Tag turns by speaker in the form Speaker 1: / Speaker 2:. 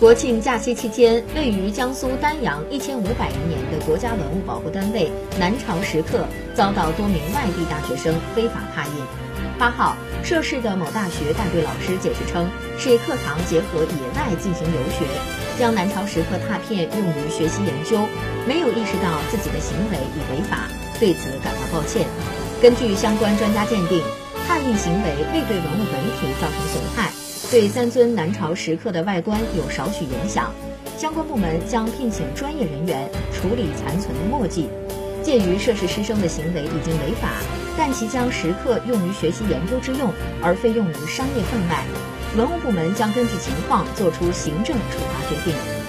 Speaker 1: 国庆假期期间，位于江苏丹阳一千五百余年的国家文物保护单位南朝石刻遭到多名外地大学生非法拓印。八号，涉事的某大学带队老师解释称，是课堂结合野外进行游学，将南朝石刻拓片用于学习研究，没有意识到自己的行为已违法，对此感到抱歉。根据相关专家鉴定，拓印行为未对文物本体造成损害。对三尊南朝石刻的外观有少许影响，相关部门将聘请专业人员处理残存的墨迹。鉴于涉事师生的行为已经违法，但其将石刻用于学习研究之用，而非用于商业贩卖，文物部门将根据情况作出行政处罚决定。